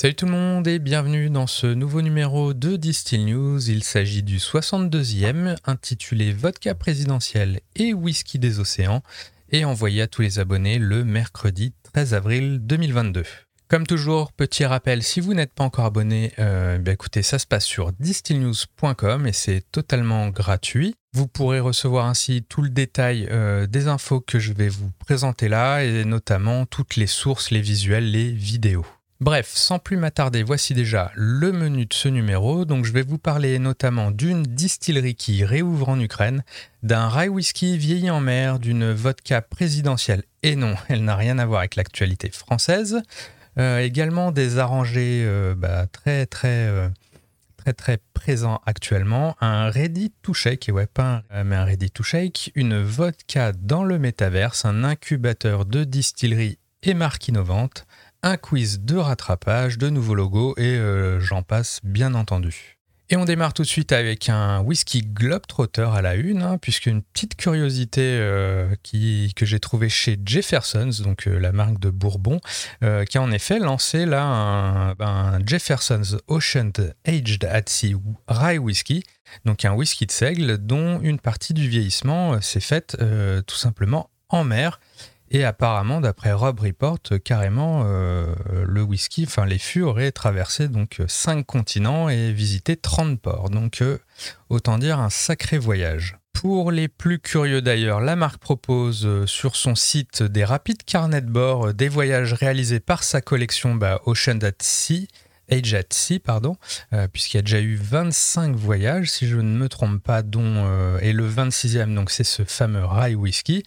Salut tout le monde et bienvenue dans ce nouveau numéro de Distill News. Il s'agit du 62e intitulé Vodka présidentiel et whisky des océans et envoyé à tous les abonnés le mercredi 13 avril 2022. Comme toujours, petit rappel, si vous n'êtes pas encore abonné, euh, bah écoutez, ça se passe sur distillnews.com et c'est totalement gratuit. Vous pourrez recevoir ainsi tout le détail euh, des infos que je vais vous présenter là et notamment toutes les sources, les visuels, les vidéos. Bref, sans plus m'attarder, voici déjà le menu de ce numéro. Donc je vais vous parler notamment d'une distillerie qui réouvre en Ukraine, d'un rye whisky vieilli en mer, d'une vodka présidentielle. Et non, elle n'a rien à voir avec l'actualité française. Euh, également des arrangés euh, bah, très très euh, très très présents actuellement. Un ready to shake, et ouais pas mais un ready to shake, une vodka dans le métaverse, un incubateur de distillerie et marque innovante un quiz de rattrapage, de nouveaux logos et euh, j'en passe bien entendu. Et on démarre tout de suite avec un whisky Globetrotter à la une, hein, puisque une petite curiosité euh, qui, que j'ai trouvée chez Jefferson's, donc euh, la marque de Bourbon, qui a en effet lancé là un, Jefferson's Ocean Aged at Sea Rye Whisky, donc un whisky de seigle dont une partie du vieillissement s'est faite tout simplement en mer. Et apparemment, d'après Rob Report, carrément, euh, le whisky, enfin les fûts auraient traversé donc 5 continents et visité 30 ports. Donc, euh, autant dire un sacré voyage. Pour les plus curieux d'ailleurs, la marque propose euh, sur son site des rapides carnets de bord des voyages réalisés par sa collection bah, Ocean Sea, pardon, euh, puisqu'il y a déjà eu 25 voyages, si je ne me trompe pas, dont euh, et le 26e, donc c'est ce fameux Rye Whisky,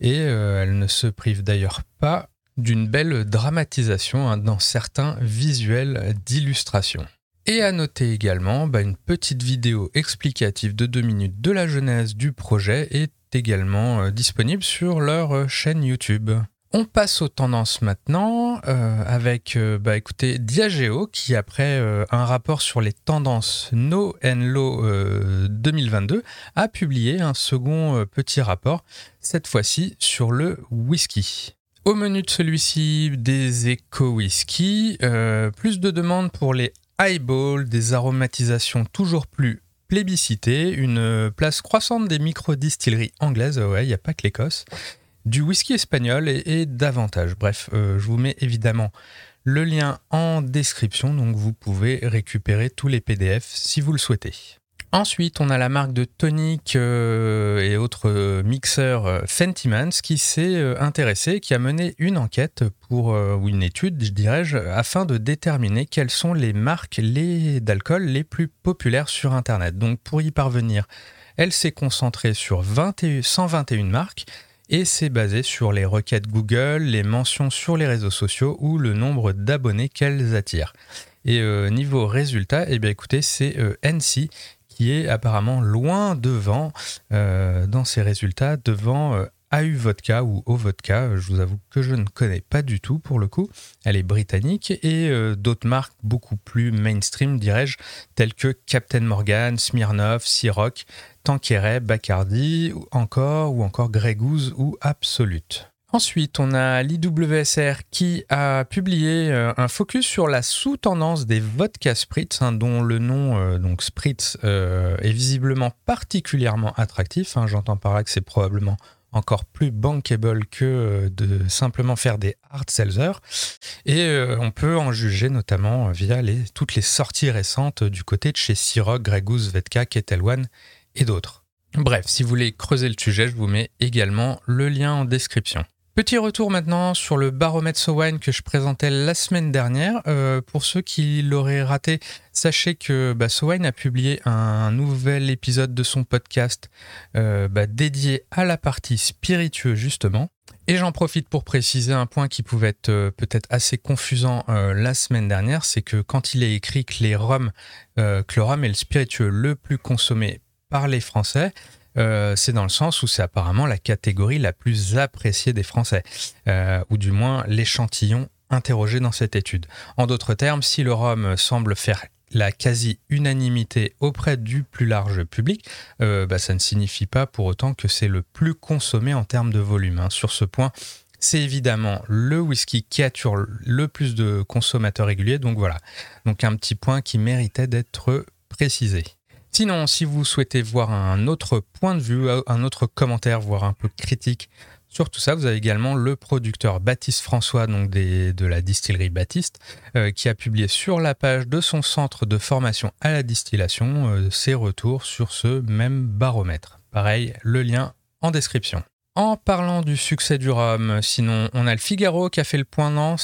et euh, elle ne se prive d'ailleurs pas d'une belle dramatisation hein, dans certains visuels d'illustration. Et à noter également, bah, une petite vidéo explicative de 2 minutes de la genèse du projet est également disponible sur leur chaîne YouTube. On passe aux tendances maintenant euh, avec euh, bah, Diageo qui après euh, un rapport sur les tendances No and Low 2022 a publié un second petit rapport, cette fois-ci sur le whisky. Au menu de celui-ci, des éco-whisky, plus de demandes pour les highballs, des aromatisations toujours plus plébiscitées, une place croissante des micro-distilleries anglaises, ouais, il n'y a pas que l'Écosse, du whisky espagnol et, davantage. Bref, euh, je vous mets évidemment le lien en description, donc vous pouvez récupérer tous les PDF si vous le souhaitez. Ensuite, on a la marque de tonic euh, et autres mixeurs euh, Fentimans qui s'est intéressé, qui a mené une enquête pour, ou une étude, je dirais-je, afin de déterminer quelles sont les marques d'alcool les plus populaires sur Internet. Donc pour y parvenir, elle s'est concentrée sur 121 marques et c'est basé sur les requêtes Google, les mentions sur les réseaux sociaux ou le nombre d'abonnés qu'elles attirent. Et euh, niveau résultat, eh bien écoutez, c'est euh, NC qui est apparemment loin devant euh, dans ses résultats, devant AU Vodka ou O Vodka, je vous avoue que je ne connais pas du tout pour le coup. Elle est britannique et d'autres marques beaucoup plus mainstream, dirais-je, telles que Captain Morgan, Smirnoff, Ciroc, Tanqueray, Bacardi, ou encore, ou encore Grey Goose ou Absolute. Ensuite, on a l'IWSR qui a publié euh, un focus sur la sous-tendance des vodka spritz, hein, dont le nom euh, donc spritz euh, est visiblement particulièrement attractif. Hein. J'entends par là que c'est probablement encore plus bankable que de simplement faire des hard sellers. Et on peut en juger notamment via les, toutes les sorties récentes du côté de chez Ciroc, Grey Goose, Vodka, Ketel One et d'autres. Bref, si vous voulez creuser le sujet, je vous mets également le lien en description. Petit retour maintenant sur le baromètre SoWine que je présentais la semaine dernière. Euh, pour ceux qui l'auraient raté, sachez que bah, a publié un nouvel épisode de son podcast euh, bah, dédié à la partie spiritueux justement. Et j'en profite pour préciser un point qui pouvait être euh, peut-être assez confusant la semaine dernière, c'est que quand il est écrit que les que le rhum est le spiritueux le plus consommé par les Français, euh, c'est dans le sens où c'est apparemment la catégorie la plus appréciée des Français, euh, ou du moins l'échantillon interrogé dans cette étude. En d'autres termes, si le rhum semble faire la quasi-unanimité auprès du plus large public, euh, bah, ça ne signifie pas pour autant que c'est le plus consommé en termes de volume. Hein. Sur ce point, c'est évidemment le whisky qui attire le plus de consommateurs réguliers. Donc voilà, donc un petit point qui méritait d'être précisé. Sinon, si vous souhaitez voir un autre point de vue, un autre commentaire, voire un peu critique sur tout ça, vous avez également le producteur Baptiste François, donc de la distillerie Baptiste, euh, qui a publié sur la page de son centre de formation à la distillation euh, ses retours sur ce même baromètre. Pareil, le lien en description. En parlant du succès du rhum, sinon, on a le Figaro qui a fait le point dans,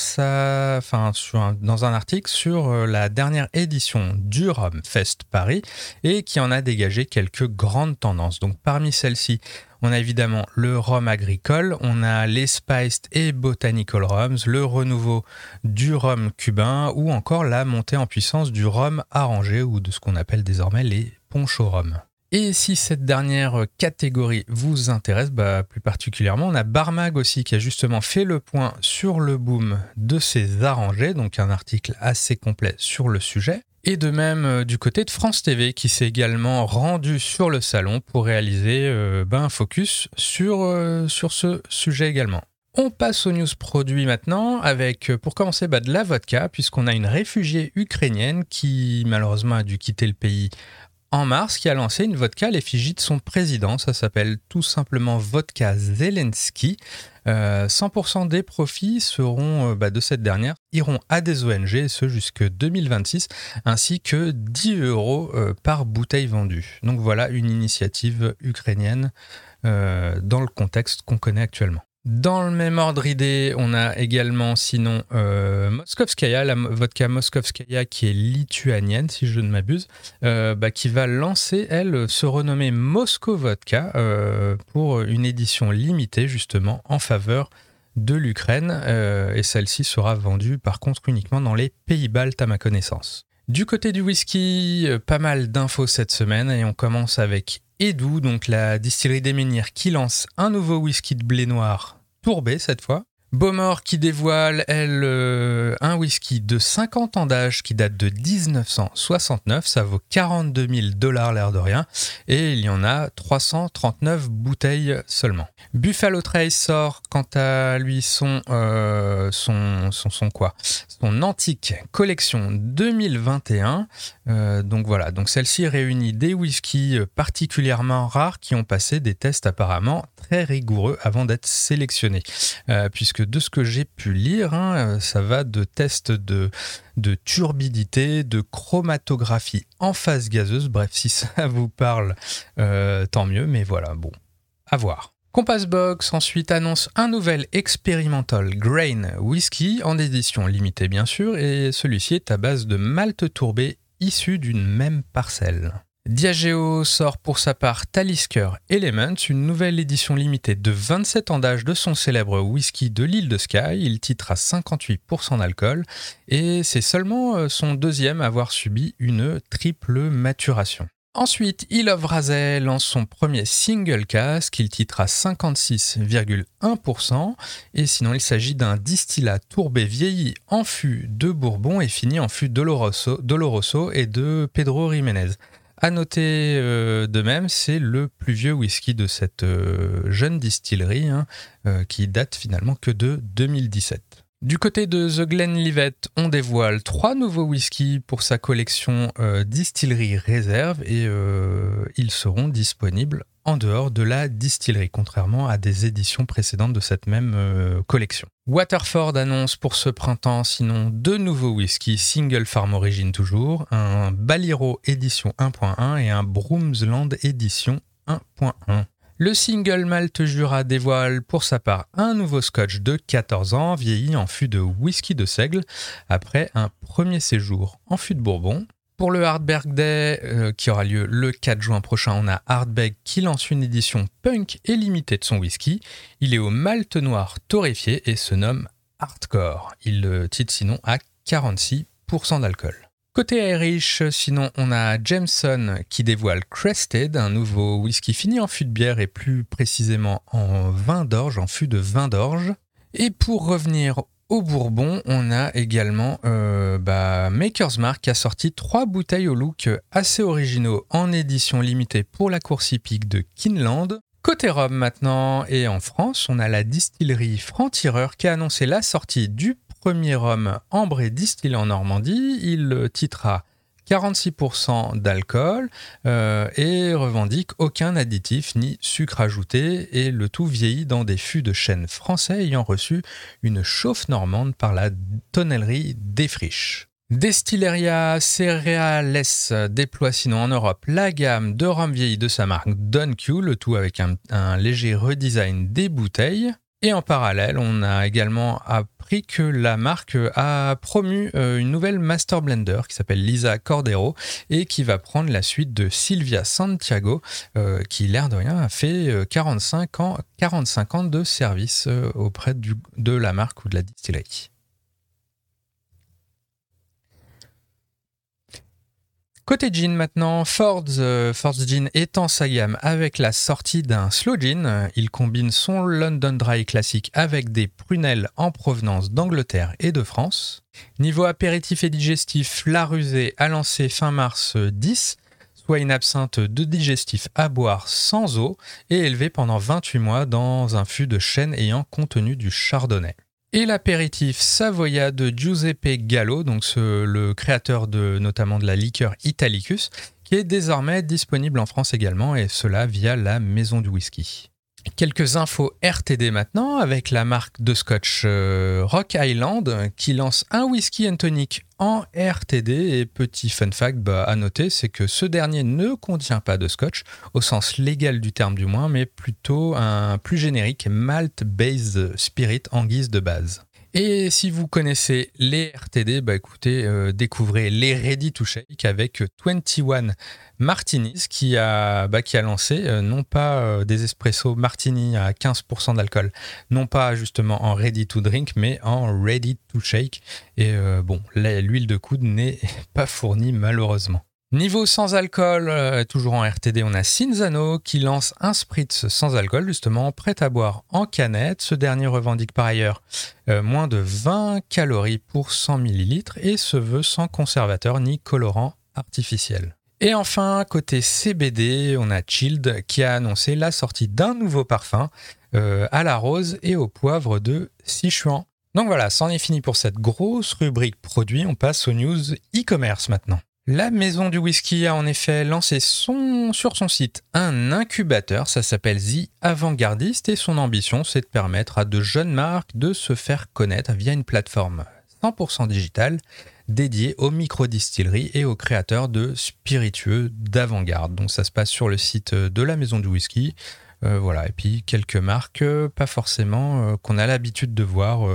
dans un article sur euh, la dernière édition du Rhum Fest Paris et qui en a dégagé quelques grandes tendances. Donc parmi celles-ci, on a évidemment le rhum agricole, on a les spiced et botanical rums, le renouveau du rhum cubain ou encore la montée en puissance du rhum arrangé ou de ce qu'on appelle désormais les poncho rhum. Et si cette dernière catégorie vous intéresse, bah, plus particulièrement, on a Barmag aussi qui a justement fait le point sur le boom de ces arrangés, donc un article assez complet sur le sujet. Et de même euh, du côté de France TV qui s'est également rendu sur le salon pour réaliser euh, bah, un focus sur, euh, sur ce sujet également. On passe aux news produits maintenant avec pour commencer bah, de la vodka puisqu'on a une réfugiée ukrainienne qui malheureusement a dû quitter le pays en mars qui a lancé une vodka à l'effigie de son président. Ça s'appelle tout simplement Vodka Zelensky. 100% euh, des profits seront euh, bah, de cette dernière iront à des ONG, ce jusque 2026, ainsi que 10 euros euh, par bouteille vendue. Donc voilà une initiative ukrainienne dans le contexte qu'on connaît actuellement. Dans le même ordre d'idée, on a également sinon euh, Moskovskaya, la vodka Moskovskaya qui est lituanienne si je ne m'abuse, euh, bah, qui va lancer elle se renommer Moscow Vodka euh, pour une édition limitée justement en faveur de l'Ukraine et celle-ci sera vendue par contre uniquement dans les pays baltes à ma connaissance. Du côté du whisky, pas mal d'infos cette semaine et on commence avec Edou, donc la distillerie des Menhirs qui lance un nouveau whisky de blé noir tourbé cette fois. Beaumort qui dévoile, elle, euh, un whisky de 50 ans d'âge qui date de 1969. Ça vaut 42 000 dollars l'air de rien. Et il y en a 339 bouteilles seulement. Buffalo Trace sort quant à lui son, euh, son, son, quoi? Son antique collection 2021. Euh, donc voilà, donc celle-ci réunit des whiskies particulièrement rares qui ont passé des tests apparemment très rigoureux avant d'être sélectionnés. puisque de ce que j'ai pu lire, hein, euh, ça va de tests de, turbidité, de chromatographie en phase gazeuse. Bref, si ça vous parle, euh, tant mieux, mais voilà, bon, à voir. Compass Box ensuite annonce un nouvel expérimental grain whisky en édition limitée bien sûr et celui-ci est à base de malt tourbé issu d'une même parcelle. Diageo sort pour sa part Talisker Elements, une nouvelle édition limitée de 27 ans d'âge de son célèbre whisky de l'île de Skye. Il titre à 58% d'alcool et c'est seulement euh, son deuxième à avoir subi une triple maturation. Ensuite, Il of lance son premier single cask, il titre à 56,1%, et sinon il s'agit d'un distillat tourbé vieilli en fût de Bourbon et fini en fût Doloroso et de Pedro Jiménez. À noter euh, de même, c'est le plus vieux whisky de cette euh, jeune distillerie hein, euh, qui date finalement que de 2017. Du côté de The Glenlivet, on dévoile trois nouveaux whiskies pour sa collection distillerie réserve et ils seront disponibles en dehors de la distillerie, contrairement à des éditions précédentes de cette même euh, collection. Waterford annonce pour ce printemps sinon deux nouveaux whisky single farm origin toujours, un Baliro édition 1.1 et un Broomsland édition 1.1. Le single Malte Jura dévoile pour sa part un nouveau scotch de 14 ans vieilli en fût de whisky de seigle après un premier séjour en fût de Bourbon. Pour le Hardberg Day, euh, qui aura lieu le 4 juin prochain, on a Hardbeg qui lance une édition punk et limitée de son whisky. Il est au malt noir torréfié et se nomme Hardcore. Il le titre sinon à 46% d'alcool. Côté Irish, sinon on a Jameson qui dévoile Crested, un nouveau whisky fini en fût de bière et plus précisément en vin d'orge, en fût de vin d'orge. Et pour revenir au Bourbon, on a également euh, bah, Maker's Mark qui a sorti trois bouteilles au look assez originaux en édition limitée pour la course hippique de Kinland. Côté rhum maintenant, et en France, on a la distillerie Franc-Tireur qui a annoncé la sortie du premier rhum ambré distillé en Normandie. Il titrera 46% d'alcool euh, et revendique aucun additif ni sucre ajouté et le tout vieilli dans des fûts de chêne français ayant reçu une chauffe normande par la tonnellerie Défriche. Destilleria Cereales déploie sinon en Europe la gamme de rhum vieilli de sa marque Q, le tout avec un, léger redesign des bouteilles. Et en parallèle, on a également appris que la marque a promu euh, une nouvelle master blender qui s'appelle Lisa Cordero et qui va prendre la suite de Silvia Santiago, euh, qui l'air de rien a fait 45 euh, ans, 45 ans de service auprès de la marque ou de la distillerie. Côté jean maintenant, Ford's, euh, Jean étend sa gamme avec la sortie d'un slow jean. Il combine son London Dry classique avec des prunelles en provenance d'Angleterre et de France. Niveau apéritif et digestif, La Rusée a lancé fin mars 10, soit une absinthe de digestif à boire sans eau et élevée pendant 28 mois dans un fût de chêne ayant contenu du chardonnay et l'apéritif Savoya de Giuseppe Gallo, donc le créateur de, notamment de la liqueur Italicus, qui est désormais disponible en France également, et cela via la Maison du Whisky. Quelques infos RTD maintenant avec la marque de scotch euh, Rock Island qui lance un whisky and tonic en RTD et petit fun fact bah, à noter c'est que ce dernier ne contient pas de scotch au sens légal du terme du moins mais plutôt un plus générique malt based spirit en guise de base. Et si vous connaissez les RTD, bah écoutez, euh, découvrez les Ready to Shake avec 21 Martinis qui a, bah, qui lancé euh, non pas euh, des espresso martini à 15% d'alcool, non pas justement en Ready to Drink, mais en Ready to Shake. Et bon, l'huile de coude n'est pas fournie malheureusement. Niveau sans alcool, euh, toujours en RTD, on a Cinzano qui lance un spritz sans alcool, justement, prêt à boire en canette. Ce dernier revendique par ailleurs euh, moins de 20 calories pour 100 ml et se veut sans conservateur ni colorant artificiel. Et enfin, côté CBD, on a Chilled qui a annoncé la sortie d'un nouveau parfum euh, à la rose et au poivre de Sichuan. Donc voilà, c'en est fini pour cette grosse rubrique produit. On passe aux news e-commerce maintenant. La maison du whisky a en effet lancé sur son site un incubateur, ça s'appelle The Avant-Gardiste, et son ambition c'est de permettre à de jeunes marques de se faire connaître via une plateforme 100% digitale dédiée aux micro-distilleries et aux créateurs de spiritueux d'avant-garde. Donc ça se passe sur le site de la maison du whisky. Euh, voilà, et puis quelques marques, euh, pas forcément euh, qu'on a l'habitude de voir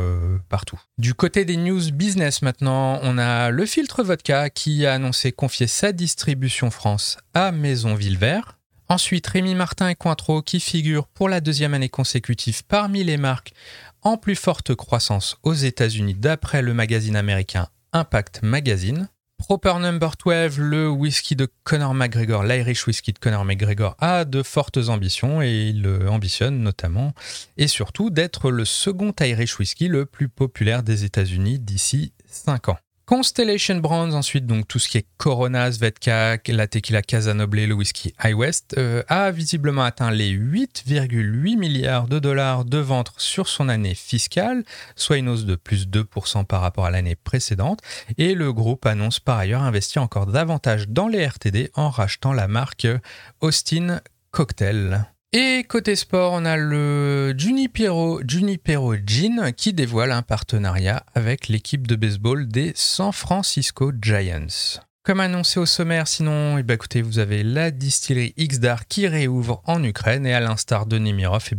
partout. Du côté des news business maintenant, on a le filtre vodka qui a annoncé confier sa distribution France à Maison Villevert. Ensuite, Rémi Martin et Cointreau qui figurent pour la deuxième année consécutive parmi les marques en plus forte croissance aux États-Unis d'après le magazine américain Impact Magazine. Proper Number 12, le whisky de Conor McGregor, l'Irish whisky de Conor McGregor, a de fortes ambitions et il ambitionne notamment et surtout d'être le second Irish whisky le plus populaire des États-Unis d'ici 5 ans. Constellation Brands, ensuite, donc tout ce qui est Corona, Svedka, la tequila Casanoble, le whisky High West, euh, a visiblement atteint les 8,8 milliards de dollars de ventes sur son année fiscale, soit une hausse de plus de 2% par rapport à l'année précédente. Et le groupe annonce par ailleurs investir encore davantage dans les RTD en rachetant la marque Austin Cocktail. Et côté sport, on a le Junipero, Junipero Gin qui dévoile un partenariat avec l'équipe de baseball des San Francisco Giants. Comme annoncé au sommaire, sinon, eh ben, écoutez, vous avez la distillerie Xdar qui réouvre en Ukraine et à l'instar de Nemirov,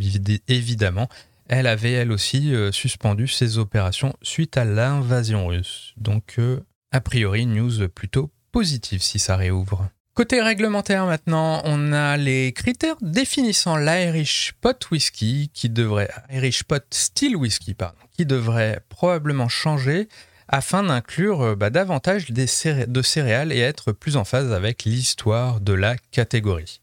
évidemment, elle avait elle aussi euh, suspendu ses opérations suite à l'invasion russe. Donc, euh, a priori, news plutôt positive si ça réouvre. Côté réglementaire maintenant, on a les critères définissant l'Irish Pot Whisky qui devrait Whisky qui devrait probablement changer afin d'inclure euh, bah, davantage de céréales et être plus en phase avec l'histoire de la catégorie.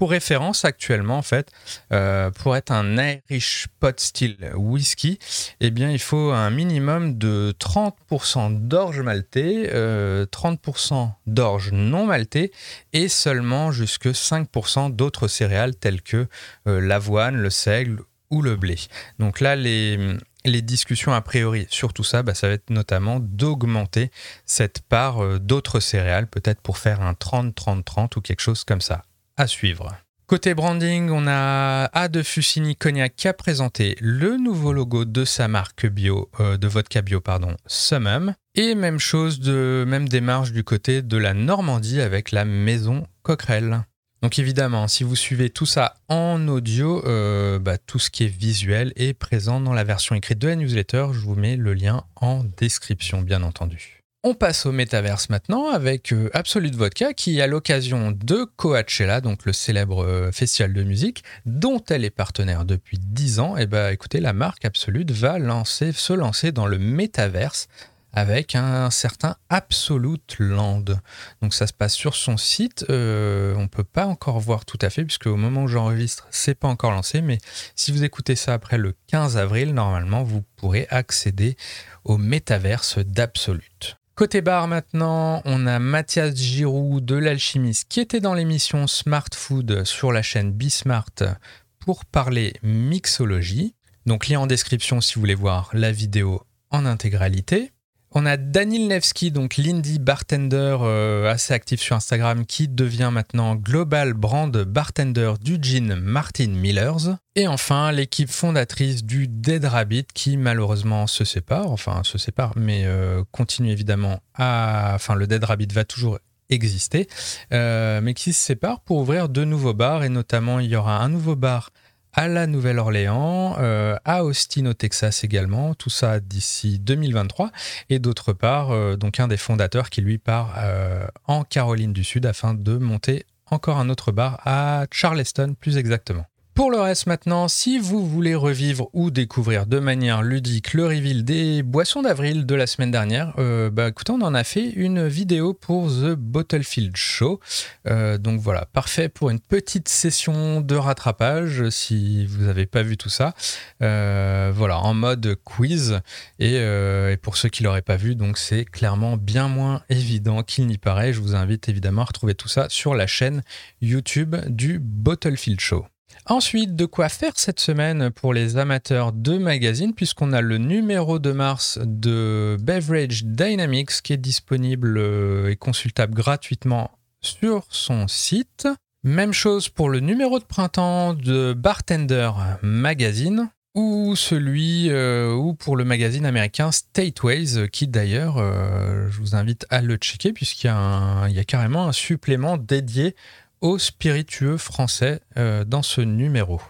Pour référence, actuellement, en fait, euh, pour être un Irish pot still whisky, eh bien, il faut un minimum de 30% d'orge maltais, 30% d'orge non maltais et seulement jusque 5% d'autres céréales telles que l'avoine, le seigle ou le blé. Donc là, les, discussions a priori sur tout ça, bah, ça va être notamment d'augmenter cette part euh, d'autres céréales, peut-être pour faire un 30-30-30 ou quelque chose comme ça. Suivre. Côté branding, on a A de Fusini Cognac qui a présenté le nouveau logo de sa marque bio, euh, de vodka bio, pardon, Summum. Et même chose de même démarche du côté de la Normandie avec la maison Coquerel. Donc évidemment, si vous suivez tout ça en audio, euh, bah, tout ce qui est visuel est présent dans la version écrite de la newsletter. Je vous mets le lien en description, bien entendu. On passe au métaverse maintenant avec euh, Absolute Vodka qui, à l'occasion de Coachella, donc le célèbre euh, festival de musique, dont elle est partenaire depuis 10 ans, et eh bah écoutez, la marque Absolute va se lancer dans le métaverse avec un certain Absolute Land. Donc ça se passe sur son site. Euh, on ne peut pas encore voir tout à fait puisque au moment où j'enregistre, c'est pas encore lancé. Mais si vous écoutez ça après le 15 avril, normalement, vous pourrez accéder au métaverse d'Absolute. Côté bar maintenant, on a Mathias Giroud de l'Alchimiste qui était dans l'émission Smart Food sur la chaîne Bismart pour parler mixologie. Donc lien en description si vous voulez voir la vidéo en intégralité. On a Daniel Nevsky, donc l'indie bartender euh, assez actif sur Instagram, qui devient maintenant global brand bartender du gin Martin Millers. Et enfin, l'équipe fondatrice du Dead Rabbit, qui malheureusement se sépare, enfin se sépare, mais euh, continue évidemment à... Enfin, le Dead Rabbit va toujours exister, euh, mais qui se sépare pour ouvrir de nouveaux bars, et notamment il y aura un nouveau bar à la Nouvelle-Orléans, euh, à Austin au Texas également, tout ça d'ici 2023, et d'autre part, euh, donc un des fondateurs qui lui part euh, en Caroline du Sud afin de monter encore un autre bar à Charleston plus exactement. Pour le reste maintenant, si vous voulez revivre ou découvrir de manière ludique le reveal des boissons d'avril de la semaine dernière, euh, bah écoutez, on en a fait une vidéo pour The Bottlefield Show. Euh, donc voilà, parfait pour une petite session de rattrapage si vous n'avez pas vu tout ça. Euh, voilà, en mode quiz. Et, pour ceux qui l'auraient pas vu, donc c'est clairement bien moins évident qu'il n'y paraît. Je vous invite évidemment à retrouver tout ça sur la chaîne YouTube du Bottlefield Show. Ensuite, de quoi faire cette semaine pour les amateurs de magazines, puisqu'on a le numéro de mars de Beverage Dynamics qui est disponible euh, et consultable gratuitement sur son site. Même chose pour le numéro de printemps de Bartender Magazine ou celui euh, ou pour le magazine américain Stateways qui d'ailleurs euh, je vous invite à le checker puisqu'il y, y, a carrément un supplément dédié aux spiritueux français euh, dans ce numéro.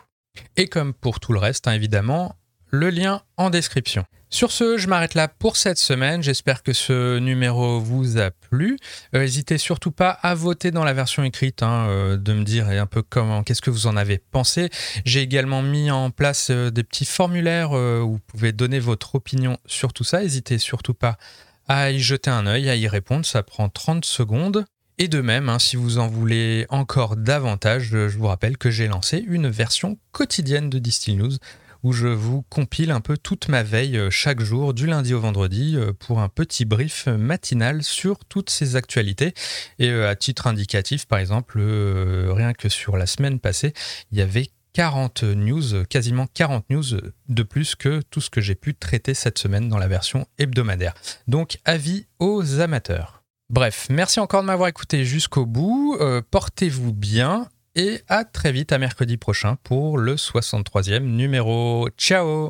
Et comme pour tout le reste, hein, évidemment, le lien en description. Sur ce, je m'arrête là pour cette semaine. J'espère que ce numéro vous a plu. Euh, n'hésitez surtout pas à voter dans la version écrite, hein, euh, de me dire un peu comment, qu'est-ce que vous en avez pensé. J'ai également mis en place des petits formulaires où vous pouvez donner votre opinion sur tout ça. N'hésitez surtout pas à y jeter un œil, à y répondre. Ça prend 30 secondes. Et de même, hein, si vous en voulez encore davantage, je vous rappelle que j'ai lancé une version quotidienne de Distill News où je vous compile un peu toute ma veille euh, chaque jour, du lundi au vendredi, euh, pour un petit brief matinal sur toutes ces actualités. Et euh, à titre indicatif, par exemple, rien que sur la semaine passée, il y avait 40 news, quasiment 40 news de plus que tout ce que j'ai pu traiter cette semaine dans la version hebdomadaire. Donc avis aux amateurs. Bref, merci encore de m'avoir écouté jusqu'au bout. Euh, portez-vous bien et à très vite à mercredi prochain pour le 63e numéro. Ciao